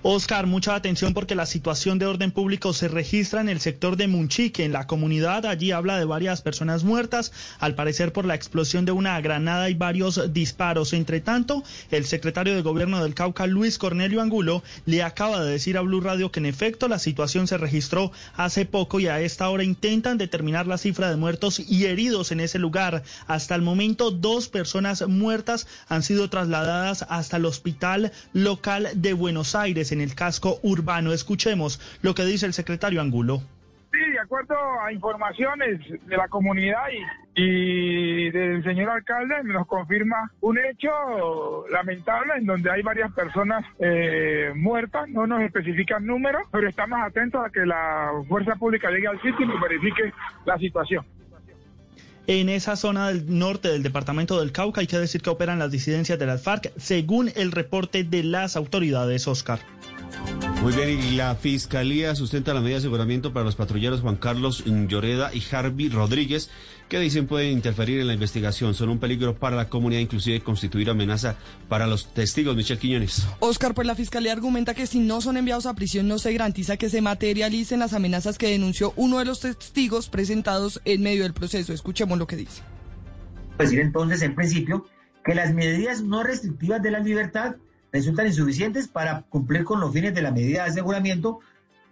Oscar, mucha atención porque la situación de orden público se registra en el sector de Munchique, en la comunidad. Allí habla de varias personas muertas, al parecer por la explosión de una granada y varios disparos. Entre tanto, el secretario de Gobierno del Cauca, Luis Cornelio Angulo, le acaba de decir a Blue Radio que en efecto la situación se registró hace poco y a esta hora intentan determinar la cifra de muertos y heridos en ese lugar. Hasta el momento, dos personas muertas han sido trasladadas hasta el hospital local de Buenos Aires en el casco urbano. Escuchemos lo que dice el secretario Angulo. Sí, de acuerdo a informaciones de la comunidad y, del señor alcalde, nos confirma un hecho lamentable en donde hay varias personas eh, muertas, no nos especifican números, pero estamos atentos a que la fuerza pública llegue al sitio y verifique la situación. En esa zona del norte del departamento del Cauca hay que decir que operan las disidencias de las FARC, según el reporte de las autoridades, Oscar. Muy bien, y la Fiscalía sustenta la medida de aseguramiento para los patrulleros Juan Carlos Lloreda y Harvey Rodríguez, que dicen pueden interferir en la investigación. Son un peligro para la comunidad, inclusive constituir amenaza para los testigos. Michel Quiñones. Oscar, pues la Fiscalía argumenta que si no son enviados a prisión no se garantiza que se materialicen las amenazas que denunció uno de los testigos presentados en medio del proceso. Escuchemos lo que dice. Decir entonces, en principio, que las medidas no restrictivas de la libertad resultan insuficientes para cumplir con los fines de la medida de aseguramiento,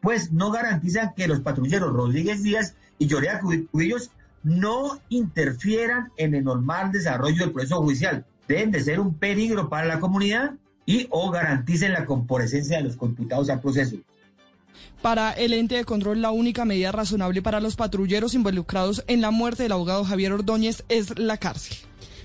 pues no garantizan que los patrulleros Rodríguez Díaz y Llorea Cubillos no interfieran en el normal desarrollo del proceso judicial. Deben de ser un peligro para la comunidad y o garanticen la comparecencia de los computados al proceso. Para el ente de control, la única medida razonable para los patrulleros involucrados en la muerte del abogado Javier Ordóñez es la cárcel.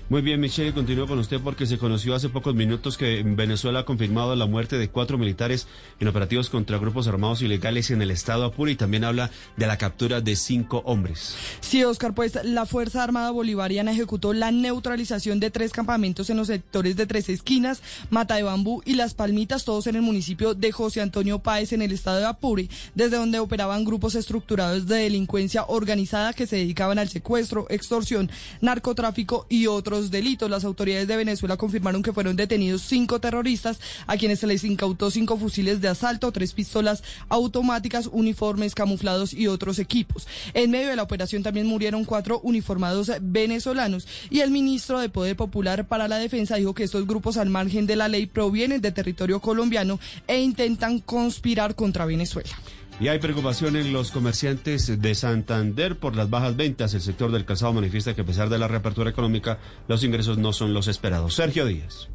Muy bien, Michelle, continúo con usted porque se conoció hace pocos minutos que Venezuela ha confirmado la muerte de cuatro militares en operativos contra grupos armados ilegales en el estado Apure y también habla de la captura de cinco hombres. Sí, Oscar, pues la Fuerza Armada Bolivariana ejecutó la neutralización de tres campamentos en los sectores de Tres Esquinas, Mata de Bambú y Las Palmitas, todos en el municipio de José Antonio Páez en el estado de Apure, desde donde operaban grupos estructurados de delincuencia organizada que se dedicaban al secuestro, extorsión, narcotráfico y otros delitos. Las autoridades de Venezuela confirmaron que fueron detenidos cinco terroristas a quienes se les incautó cinco fusiles de asalto, tres pistolas automáticas, uniformes camuflados y otros equipos. En medio de la operación también murieron cuatro uniformados venezolanos y el ministro de Poder Popular para la Defensa dijo que estos grupos al margen de la ley provienen de territorio colombiano e intentan conspirar contra Venezuela. Y hay preocupación en los comerciantes de Santander por las bajas ventas. El sector del calzado manifiesta que a pesar de la reapertura económica, los ingresos no son los esperados. Sergio Díaz.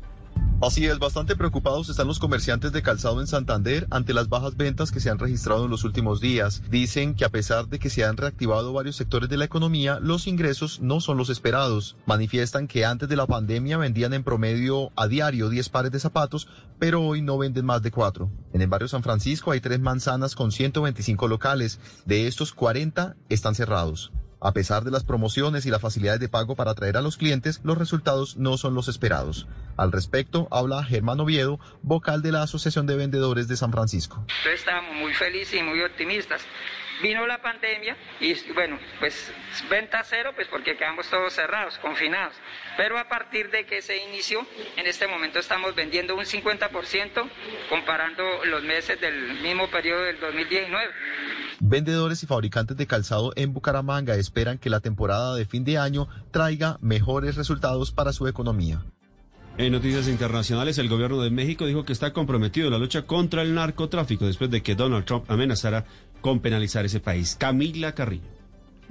Así es, bastante preocupados están los comerciantes de calzado en Santander ante las bajas ventas que se han registrado en los últimos días. Dicen que a pesar de que se han reactivado varios sectores de la economía, los ingresos no son los esperados. Manifiestan que antes de la pandemia vendían en promedio a diario 10 pares de zapatos, pero hoy no venden más de 4. En el barrio San Francisco hay tres manzanas con 125 locales. De estos, 40 están cerrados. A pesar de las promociones y las facilidades de pago para atraer a los clientes, los resultados no son los esperados. Al respecto, habla Germán Oviedo, vocal de la Asociación de Vendedores de San Francisco. Estamos muy felices y muy optimistas. Vino la pandemia y bueno, pues venta cero, pues porque quedamos todos cerrados, confinados. Pero a partir de que se inició, en este momento estamos vendiendo un 50% comparando los meses del mismo periodo del 2019. Vendedores y fabricantes de calzado en Bucaramanga esperan que la temporada de fin de año traiga mejores resultados para su economía. En noticias internacionales, el gobierno de México dijo que está comprometido en la lucha contra el narcotráfico después de que Donald Trump amenazara con penalizar ese país. Camila Carrillo.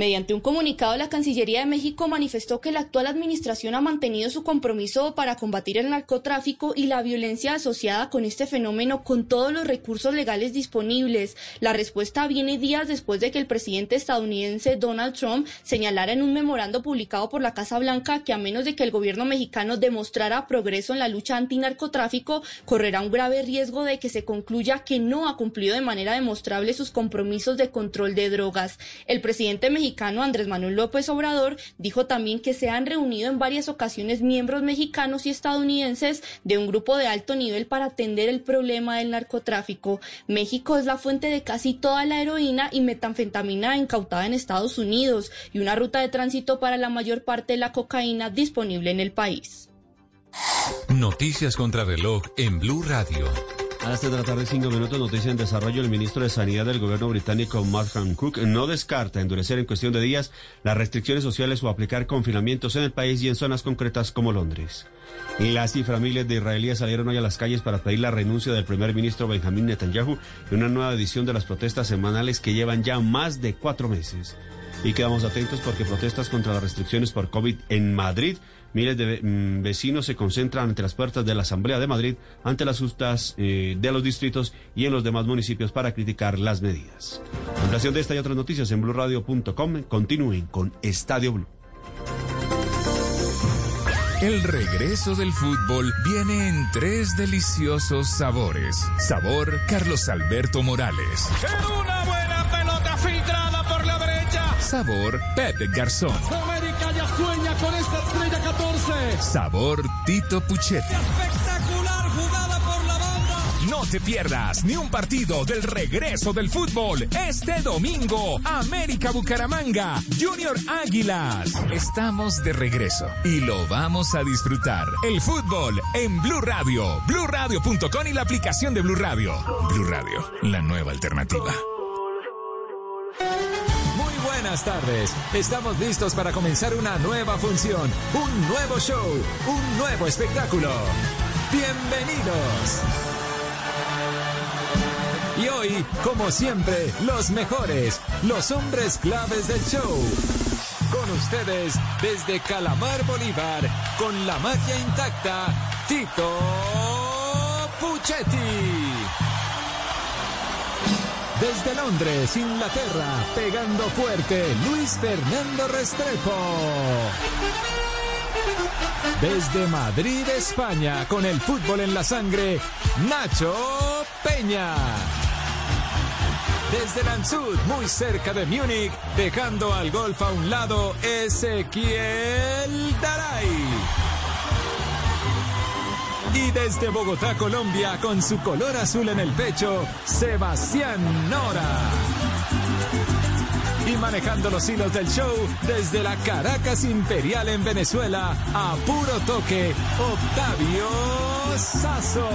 Mediante un comunicado, la Cancillería de México manifestó que la actual administración ha mantenido su compromiso para combatir el narcotráfico y la violencia asociada con este fenómeno con todos los recursos legales disponibles. La respuesta viene días después de que el presidente estadounidense Donald Trump señalara en un memorando publicado por la Casa Blanca que a menos de que el gobierno mexicano demostrara progreso en la lucha antinarcotráfico, correrá un grave riesgo de que se concluya que no ha cumplido de manera demostrable sus compromisos de control de drogas. El presidente mexicano Andrés Manuel López Obrador dijo también que se han reunido en varias ocasiones miembros mexicanos y estadounidenses de un grupo de alto nivel para atender el problema del narcotráfico. México es la fuente de casi toda la heroína y metanfetamina incautada en Estados Unidos y una ruta de tránsito para la mayor parte de la cocaína disponible en el país. Noticias contra reloj en Blue Radio. A las 3 de la tarde, 5 minutos, noticia en desarrollo. El ministro de Sanidad del gobierno británico, Mark Hancock, no descarta endurecer en cuestión de días las restricciones sociales o aplicar confinamientos en el país y en zonas concretas como Londres. Las cifras miles de israelíes salieron hoy a las calles para pedir la renuncia del primer ministro Benjamín Netanyahu en una nueva edición de las protestas semanales que llevan ya más de cuatro meses. Y quedamos atentos porque protestas contra las restricciones por COVID en Madrid Miles de mm, vecinos se concentran ante las puertas de la Asamblea de Madrid, ante las justas eh, de los distritos y en los demás municipios para criticar las medidas. Ampliación de esta y otras noticias en blurradio.com. Continúen con Estadio Blue. El regreso del fútbol viene en tres deliciosos sabores. Sabor Carlos Alberto Morales. una buena pelota filtrada por la derecha. Sabor Pepe Garzón. América ya sueña con esta estrella 14. Sabor Tito Puchetti. Espectacular jugada por la banda. No te pierdas ni un partido del regreso del fútbol este domingo. América Bucaramanga, Junior Águilas. Estamos de regreso y lo vamos a disfrutar. El fútbol en Blue Radio, BlueRadio.com y la aplicación de Blue Radio. Blue Radio, la nueva alternativa. Buenas tardes. Estamos listos para comenzar una nueva función, un nuevo show, un nuevo espectáculo. Bienvenidos. Y hoy, como siempre, los mejores, los hombres claves del show. Con ustedes, desde Calamar Bolívar, con la magia intacta, Tito Puchetti. Desde Londres, Inglaterra, pegando fuerte, Luis Fernando Restrepo. Desde Madrid, España, con el fútbol en la sangre, Nacho Peña. Desde Landshut, muy cerca de Múnich, dejando al golf a un lado, Ezequiel Daray. Y desde Bogotá, Colombia, con su color azul en el pecho, Sebastián Nora. Y manejando los hilos del show, desde la Caracas Imperial en Venezuela, a puro toque, Octavio Sazo.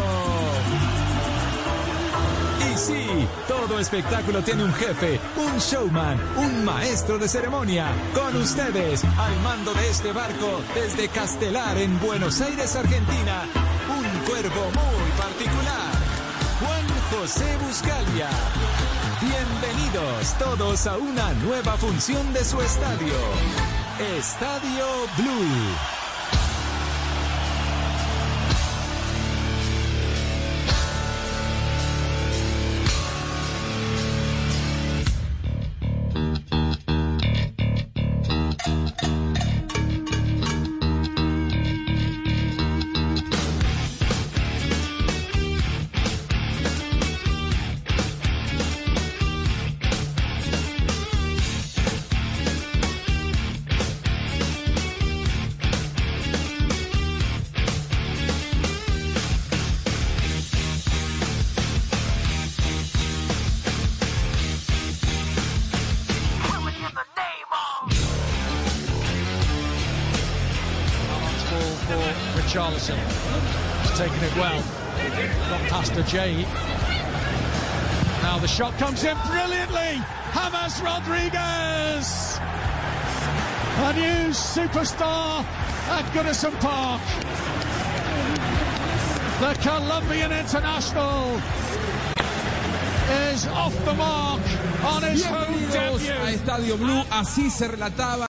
Sí, todo espectáculo tiene un jefe, un showman, un maestro de ceremonia. Con ustedes, al mando de este barco, desde Castelar en Buenos Aires, Argentina, un cuervo muy particular, Juan José Buscalia. Bienvenidos todos a una nueva función de su estadio, Estadio Blue. Shot comes in brilliantly. James Rodriguez. A new superstar at Goodison Park. The Colombian international is off the mark on his home debut. a Estadio Blue, así se relataba.